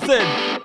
nothing.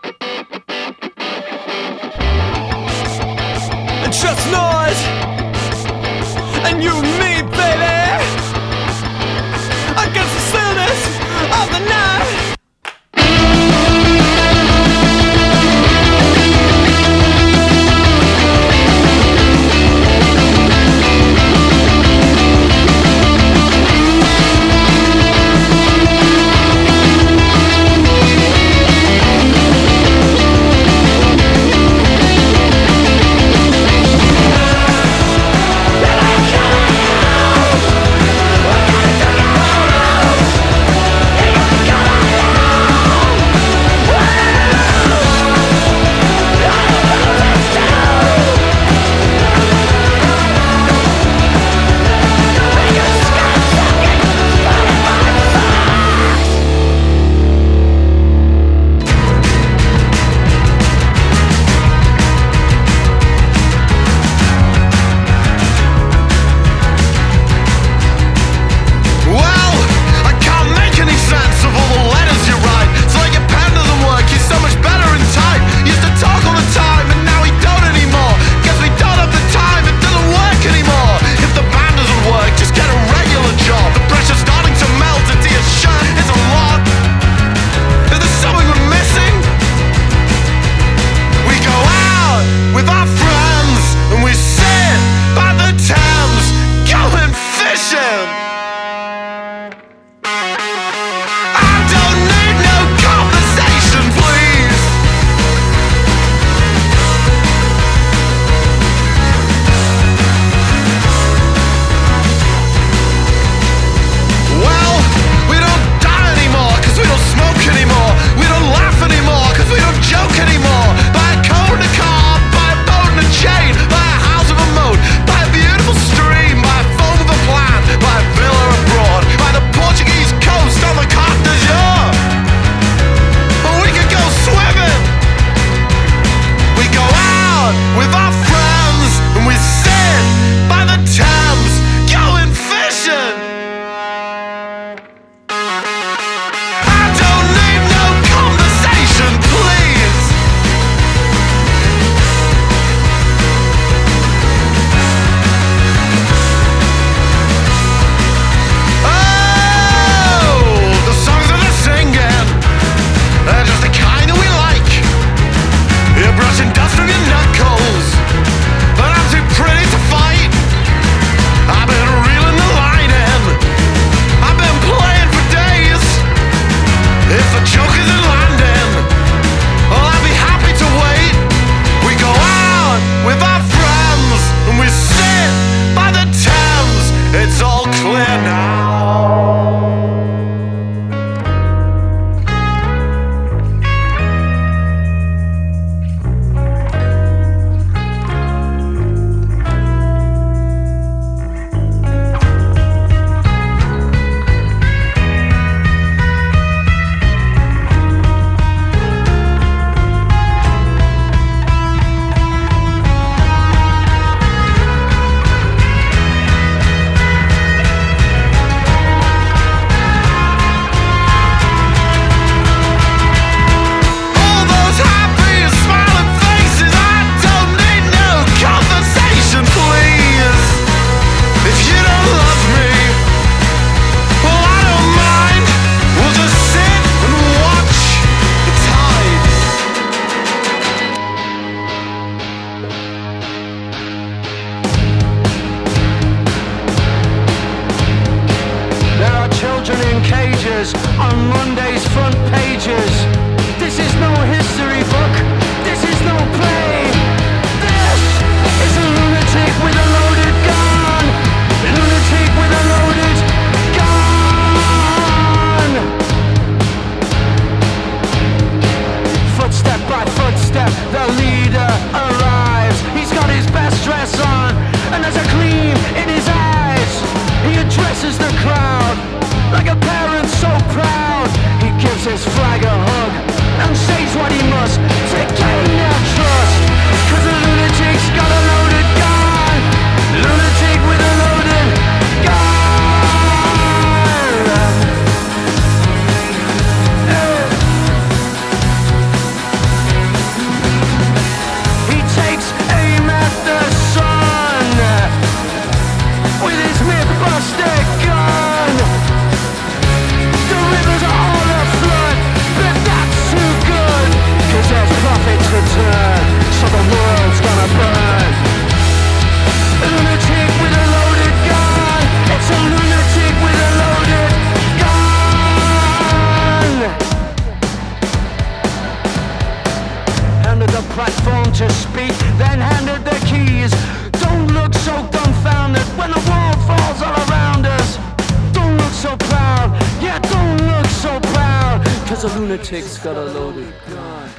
Lunatic's got a loaded gun.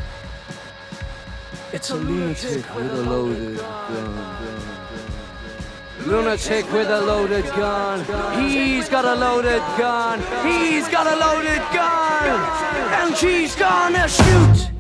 It's a lunatic with a loaded gun. Lunatic with a loaded gun. He's got a loaded gun. He's got a loaded gun. And she's gonna shoot.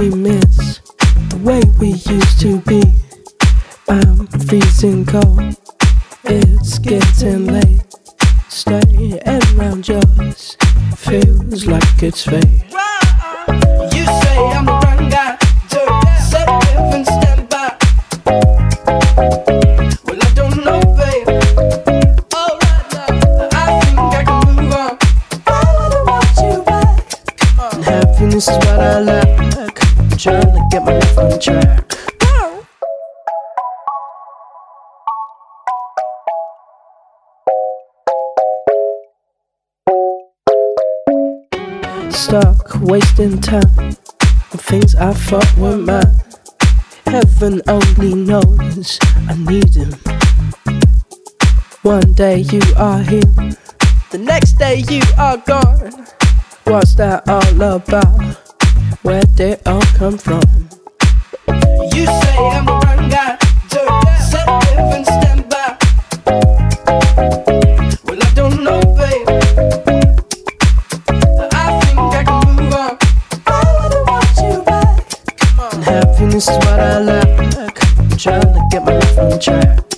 We miss the way we used to be. I'm freezing cold, it's getting late. Stay around yours feels like it's fate. You say I'm the wrong guy, dirty, set, and stand by. Uh. happiness is what I love. stuck, wasting time on things I thought were mine. Heaven only knows I need him. One day you are here, the next day you are gone. What's that all about? Where did it all come from? You say I'm the wrong guy, dirt, set difference. happiness is what I lack. I'm trying to get my life on track.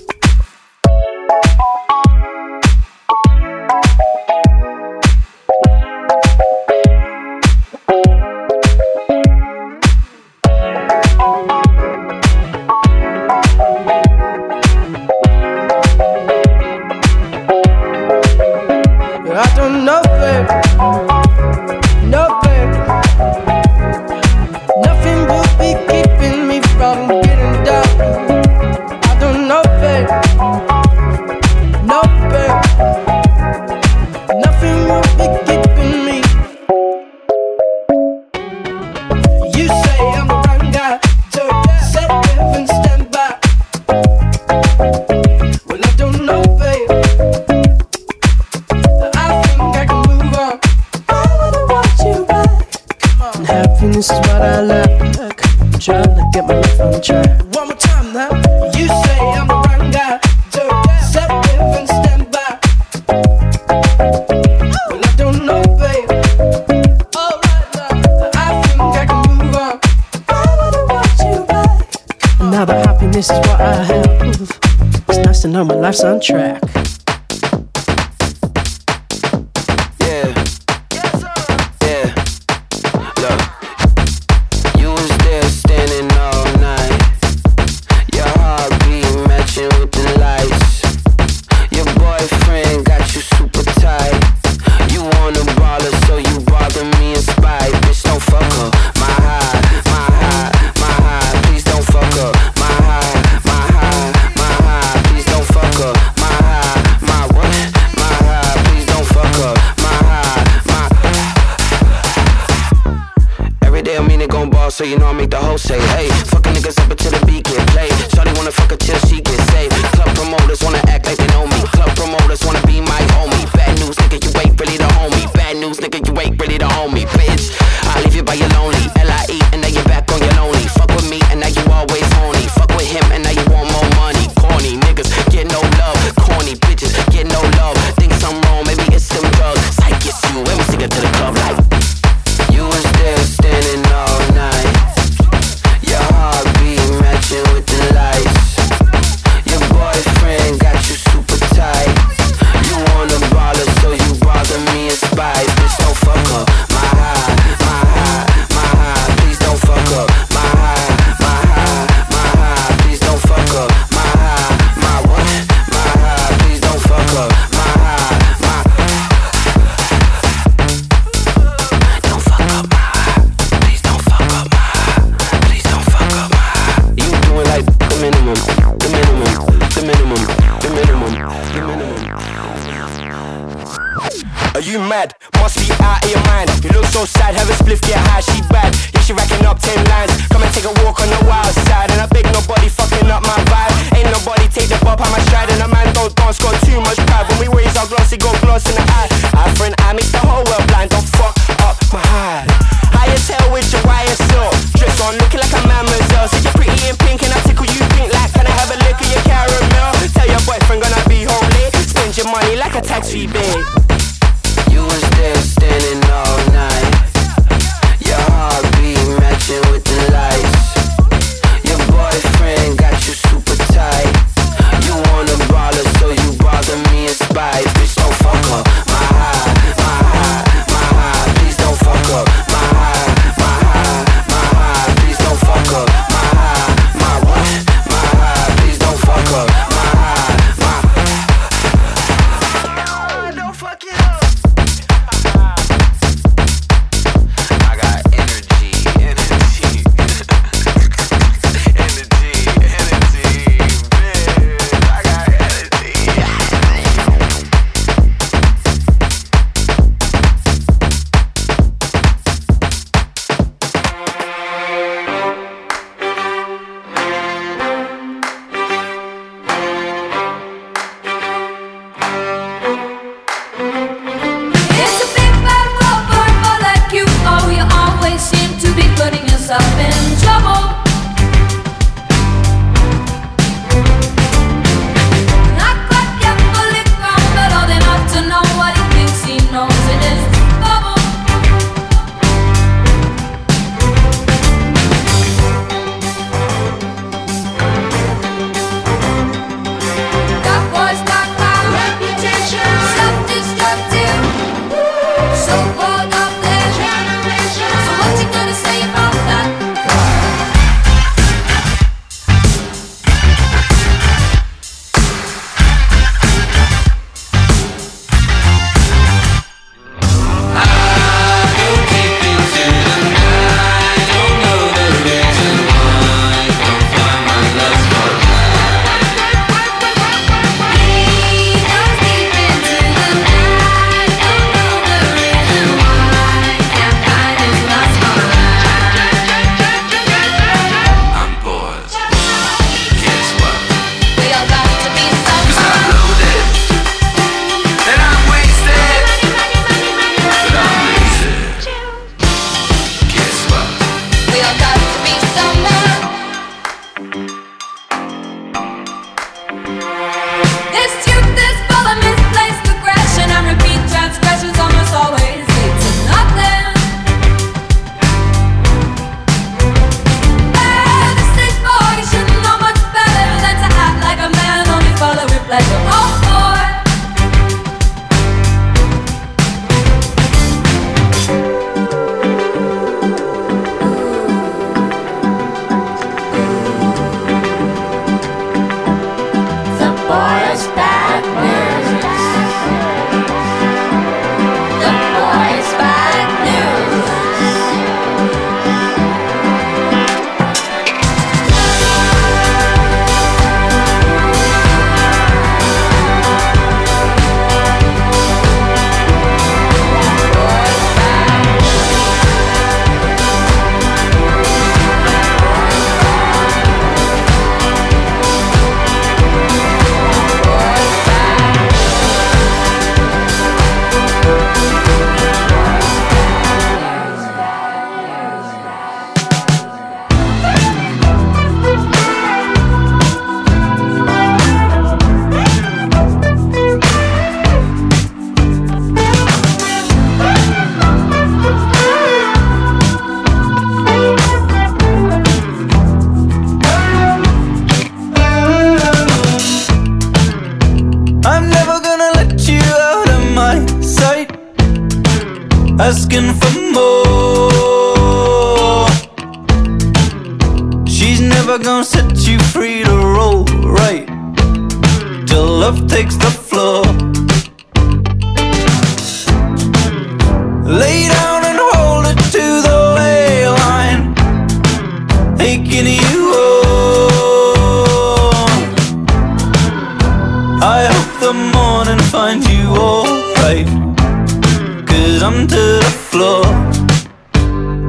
To the floor.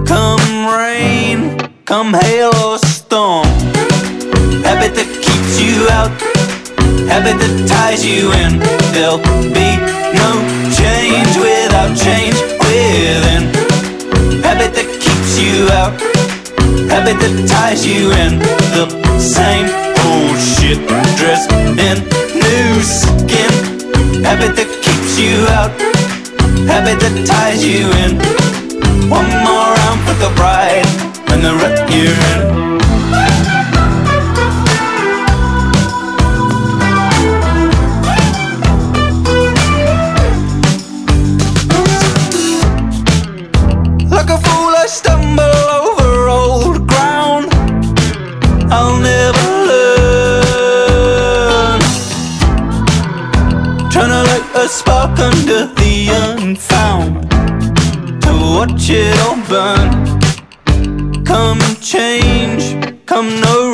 Come rain, come hail or storm, habit that keeps you out habit that ties you in. There'll be no change without change within. Habit that keeps you out. Habit that ties you in. The same old shit dressed in new skin. Habit that keeps you out. Habit that ties you in. One more round for the bride and the rut you're in. Like watch it all burn. Come change, come no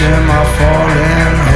in my falling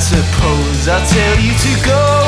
suppose I'll tell you to go.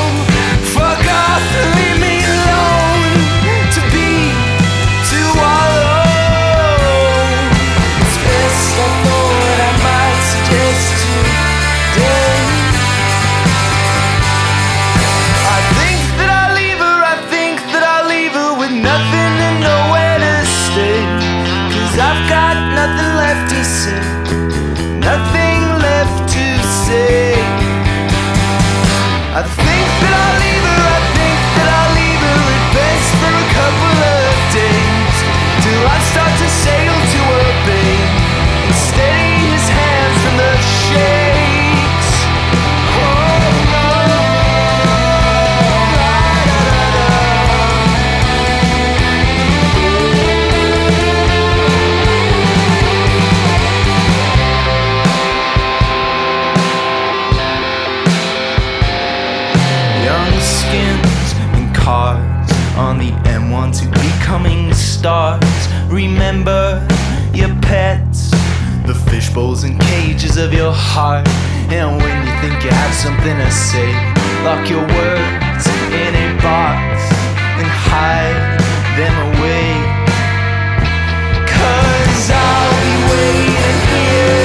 and cages of your heart. And when you think you have something to say, lock your words in a box and hide them away. Cause I'll be waiting here.